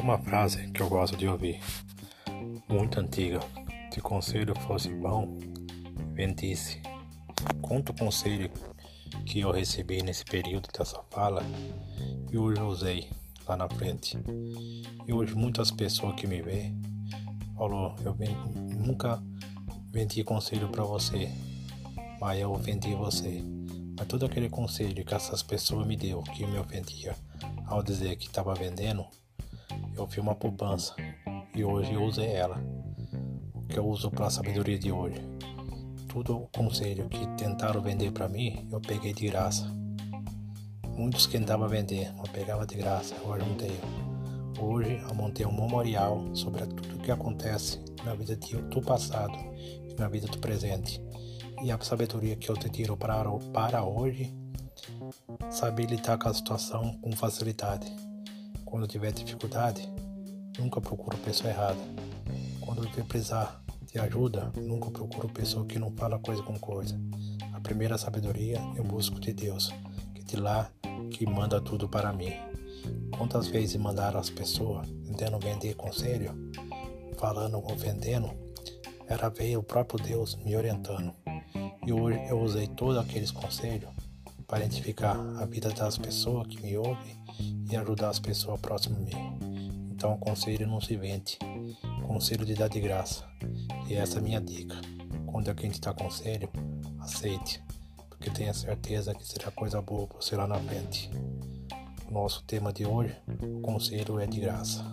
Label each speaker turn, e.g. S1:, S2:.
S1: uma frase que eu gosto de ouvir, muito antiga. Se conselho fosse bom, vendisse. Conta o conselho que eu recebi nesse período dessa fala e hoje eu usei lá na frente. E hoje muitas pessoas que me vê falou, eu nunca vendi conselho para você, mas eu vendi você. Mas todo aquele conselho que essas pessoas me deu, que me ofendia ao dizer que estava vendendo, eu fiz uma poupança e hoje eu usei ela. O que eu uso para a sabedoria de hoje. Tudo o conselho que tentaram vender para mim, eu peguei de graça. Muitos que tentavam vender, eu pegava de graça, hoje tenho. Hoje eu montei um memorial sobre tudo o que acontece na vida do passado e na vida do presente. E a sabedoria que eu te tiro para, para hoje, saber lidar com a situação com facilidade. Quando tiver dificuldade, nunca procuro pessoa errada. Quando precisar de ajuda, nunca procuro pessoa que não fala coisa com coisa. A primeira sabedoria eu busco de Deus, que de lá que manda tudo para mim. Quantas vezes mandaram as pessoas tentando vender conselho, falando, ofendendo, era ver o próprio Deus me orientando. E hoje eu usei todos aqueles conselhos para identificar a vida das pessoas que me ouvem e ajudar as pessoas próximas a mim. Então, conselho não se vende, conselho de dar de graça. E essa é a minha dica. Quando alguém te dá conselho, aceite, porque tenha certeza que será coisa boa para você lá na frente. O nosso tema de hoje, o conselho é de graça.